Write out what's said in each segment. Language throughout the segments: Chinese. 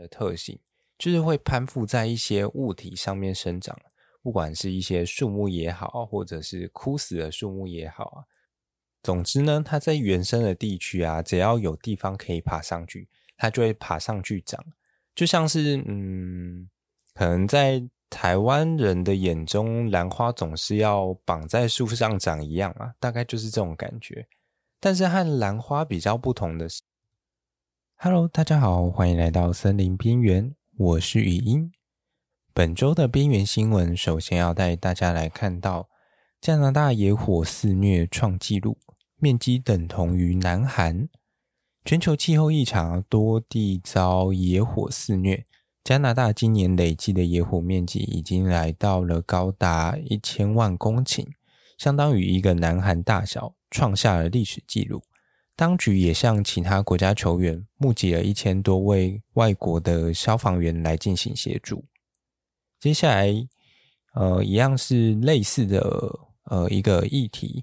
的特性，就是会攀附在一些物体上面生长，不管是一些树木也好，或者是枯死的树木也好啊。总之呢，它在原生的地区啊，只要有地方可以爬上去，它就会爬上去长。就像是嗯，可能在台湾人的眼中，兰花总是要绑在树上长一样啊，大概就是这种感觉。但是和兰花比较不同的是，Hello，大家好，欢迎来到森林边缘，我是语音。本周的边缘新闻，首先要带大家来看到加拿大野火肆虐创纪录，面积等同于南韩。全球气候异常，多地遭野火肆虐。加拿大今年累计的野火面积已经来到了高达一千万公顷，相当于一个南韩大小。创下了历史记录。当局也向其他国家求援，募集了一千多位外国的消防员来进行协助。接下来，呃，一样是类似的呃一个议题：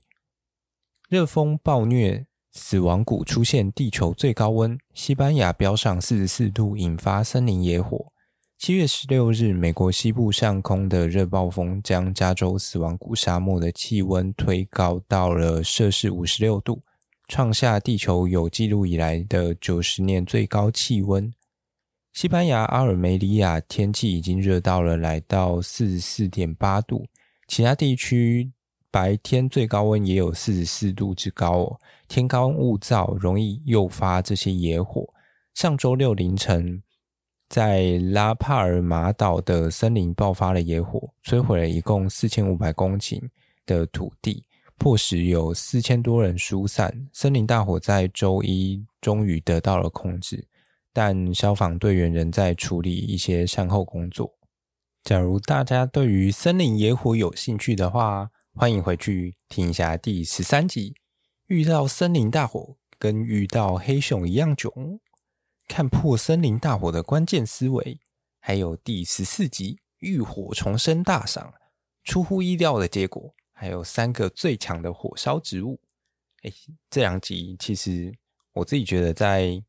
热风暴虐，死亡谷出现地球最高温，西班牙飙上四十四度，引发森林野火。七月十六日，美国西部上空的热暴风将加州死亡谷沙漠的气温推高到了摄氏五十六度，创下地球有记录以来的九十年最高气温。西班牙阿尔梅里亚天气已经热到了来到四十四点八度，其他地区白天最高温也有四十四度之高哦。天高物燥，容易诱发这些野火。上周六凌晨，在拉帕尔马岛的森林爆发了野火，摧毁了一共四千五百公顷的土地，迫使有四千多人疏散。森林大火在周一终于得到了控制，但消防队员仍在处理一些善后工作。假如大家对于森林野火有兴趣的话，欢迎回去听一下第十三集。遇到森林大火，跟遇到黑熊一样囧。看破森林大火的关键思维，还有第十四集浴火重生大赏，出乎意料的结果，还有三个最强的火烧植物。哎，这两集其实我自己觉得在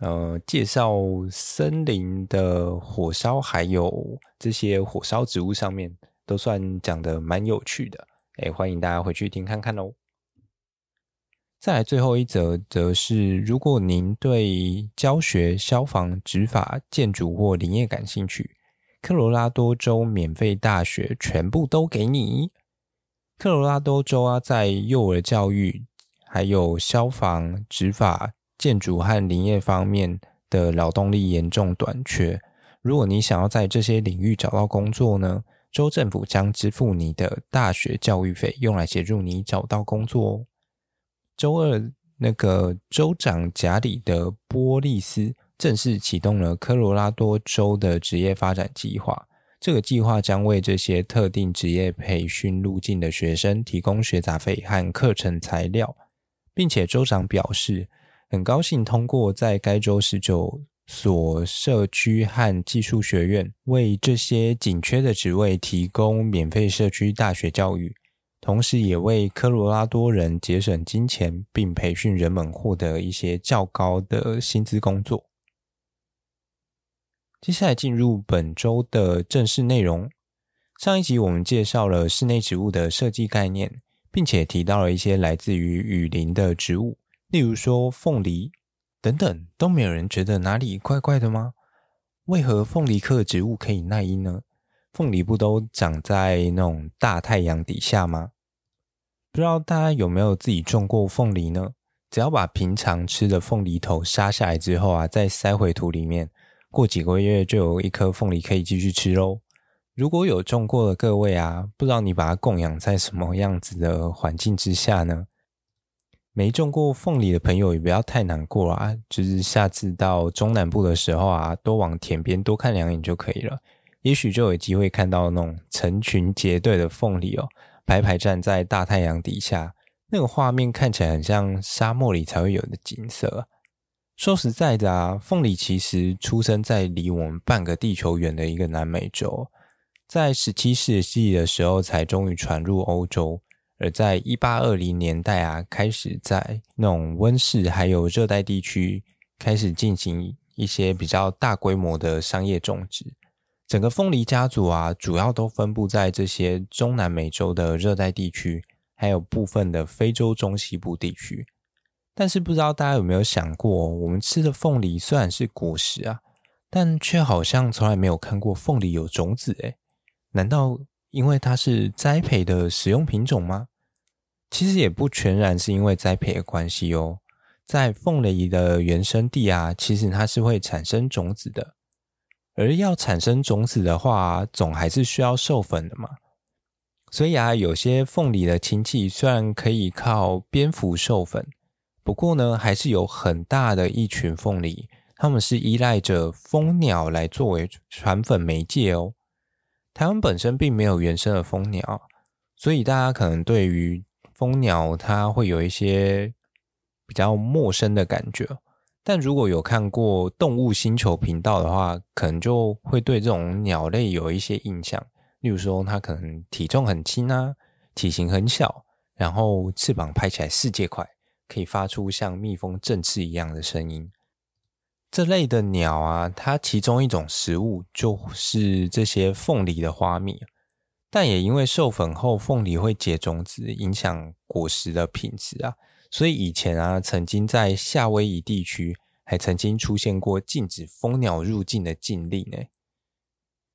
呃介绍森林的火烧，还有这些火烧植物上面，都算讲得蛮有趣的。哎，欢迎大家回去听看看哦。再来最后一则，则是如果您对教学、消防、执法、建筑或林业感兴趣，科罗拉多州免费大学全部都给你。科罗拉多州啊，在幼儿教育、还有消防、执法、建筑和林业方面的劳动力严重短缺。如果你想要在这些领域找到工作呢，州政府将支付你的大学教育费，用来协助你找到工作哦。周二，那个州长贾里的波利斯正式启动了科罗拉多州的职业发展计划。这个计划将为这些特定职业培训路径的学生提供学杂费和课程材料，并且州长表示，很高兴通过在该州十九所社区和技术学院为这些紧缺的职位提供免费社区大学教育。同时，也为科罗拉多人节省金钱，并培训人们获得一些较高的薪资工作。接下来进入本周的正式内容。上一集我们介绍了室内植物的设计概念，并且提到了一些来自于雨林的植物，例如说凤梨等等，都没有人觉得哪里怪怪的吗？为何凤梨科的植物可以耐阴呢？凤梨不都长在那种大太阳底下吗？不知道大家有没有自己种过凤梨呢？只要把平常吃的凤梨头杀下来之后啊，再塞回土里面，过几个月就有一颗凤梨可以继续吃喽。如果有种过的各位啊，不知道你把它供养在什么样子的环境之下呢？没种过凤梨的朋友也不要太难过啊，就是下次到中南部的时候啊，多往田边多看两眼就可以了。也许就有机会看到那种成群结队的凤梨哦，排排站在大太阳底下，那个画面看起来很像沙漠里才会有的景色。说实在的啊，凤梨其实出生在离我们半个地球远的一个南美洲，在十七世纪的时候才终于传入欧洲，而在一八二零年代啊，开始在那种温室还有热带地区开始进行。一些比较大规模的商业种植。整个凤梨家族啊，主要都分布在这些中南美洲的热带地区，还有部分的非洲中西部地区。但是不知道大家有没有想过，我们吃的凤梨虽然是果实啊，但却好像从来没有看过凤梨有种子诶。难道因为它是栽培的食用品种吗？其实也不全然是因为栽培的关系哦。在凤梨的原生地啊，其实它是会产生种子的。而要产生种子的话，总还是需要授粉的嘛。所以啊，有些凤梨的亲戚虽然可以靠蝙蝠授粉，不过呢，还是有很大的一群凤梨，他们是依赖着蜂鸟来作为传粉媒介哦。台湾本身并没有原生的蜂鸟，所以大家可能对于蜂鸟它会有一些比较陌生的感觉。但如果有看过动物星球频道的话，可能就会对这种鸟类有一些印象。例如说，它可能体重很轻啊，体型很小，然后翅膀拍起来世界快，可以发出像蜜蜂振翅一样的声音。这类的鸟啊，它其中一种食物就是这些凤梨的花蜜。但也因为授粉后凤梨会结种子，影响果实的品质啊。所以以前啊，曾经在夏威夷地区还曾经出现过禁止蜂鸟入境的禁令呢，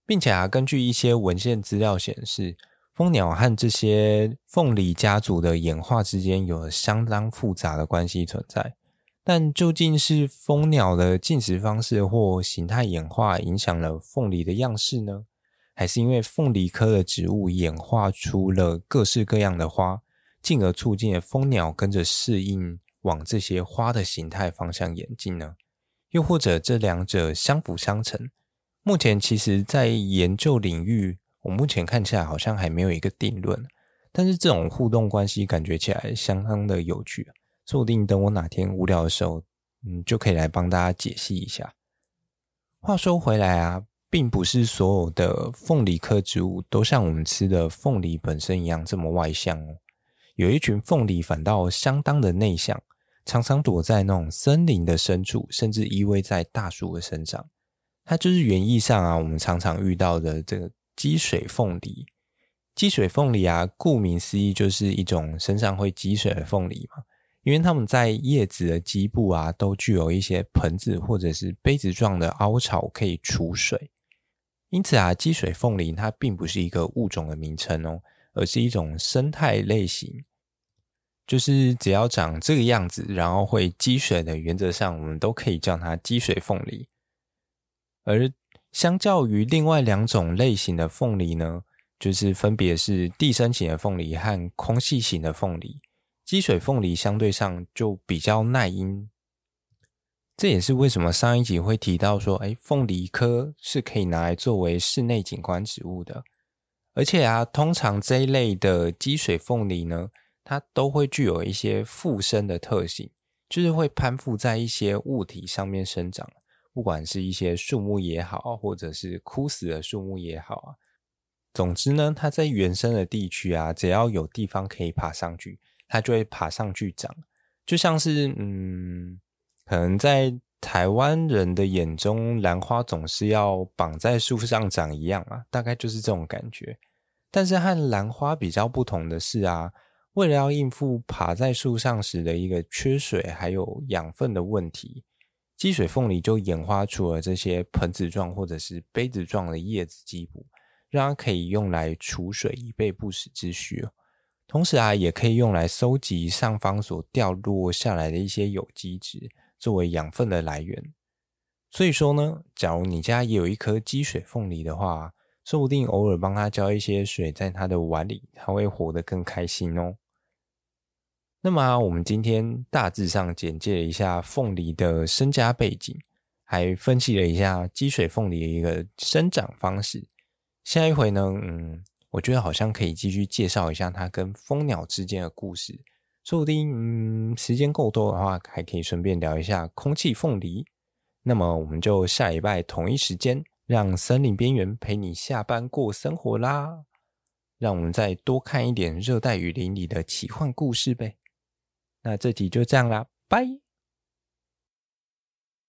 并且啊，根据一些文献资料显示，蜂鸟和这些凤梨家族的演化之间有相当复杂的关系存在。但究竟是蜂鸟的进食方式或形态演化影响了凤梨的样式呢？还是因为凤梨科的植物演化出了各式各样的花？进而促进了蜂鸟跟着适应往这些花的形态方向演进呢？又或者这两者相辅相成？目前其实，在研究领域，我目前看起来好像还没有一个定论。但是这种互动关系感觉起来相当的有趣，说不定等我哪天无聊的时候，嗯，就可以来帮大家解析一下。话说回来啊，并不是所有的凤梨科植物都像我们吃的凤梨本身一样这么外向哦。有一群凤梨反倒相当的内向，常常躲在那种森林的深处，甚至依偎在大树的身上。它就是园艺上啊，我们常常遇到的这个积水凤梨。积水凤梨啊，顾名思义就是一种身上会积水的凤梨嘛，因为它们在叶子的基部啊，都具有一些盆子或者是杯子状的凹槽可以储水。因此啊，积水凤梨它并不是一个物种的名称哦。而是一种生态类型，就是只要长这个样子，然后会积水的，原则上我们都可以叫它积水凤梨。而相较于另外两种类型的凤梨呢，就是分别是地生型的凤梨和空气型的凤梨，积水凤梨相对上就比较耐阴。这也是为什么上一集会提到说，哎，凤梨科是可以拿来作为室内景观植物的。而且啊，通常这一类的积水凤梨呢，它都会具有一些附生的特性，就是会攀附在一些物体上面生长，不管是一些树木也好，或者是枯死的树木也好啊。总之呢，它在原生的地区啊，只要有地方可以爬上去，它就会爬上去长。就像是嗯，可能在台湾人的眼中，兰花总是要绑在树上长一样啊，大概就是这种感觉。但是和兰花比较不同的是啊，为了要应付爬在树上时的一个缺水还有养分的问题，积水凤梨就演化出了这些盆子状或者是杯子状的叶子基部，让它可以用来储水以备不时之需。同时啊，也可以用来收集上方所掉落下来的一些有机质，作为养分的来源。所以说呢，假如你家也有一颗积水凤梨的话，说不定偶尔帮它浇一些水在它的碗里，它会活得更开心哦。那么，我们今天大致上简介了一下凤梨的身家背景，还分析了一下积水凤梨的一个生长方式。下一回呢，嗯，我觉得好像可以继续介绍一下它跟蜂鸟之间的故事。说不定，嗯，时间够多的话，还可以顺便聊一下空气凤梨。那么，我们就下礼拜同一时间。让森林边缘陪你下班过生活啦！让我们再多看一点热带雨林里的奇幻故事呗。那这集就这样啦，拜。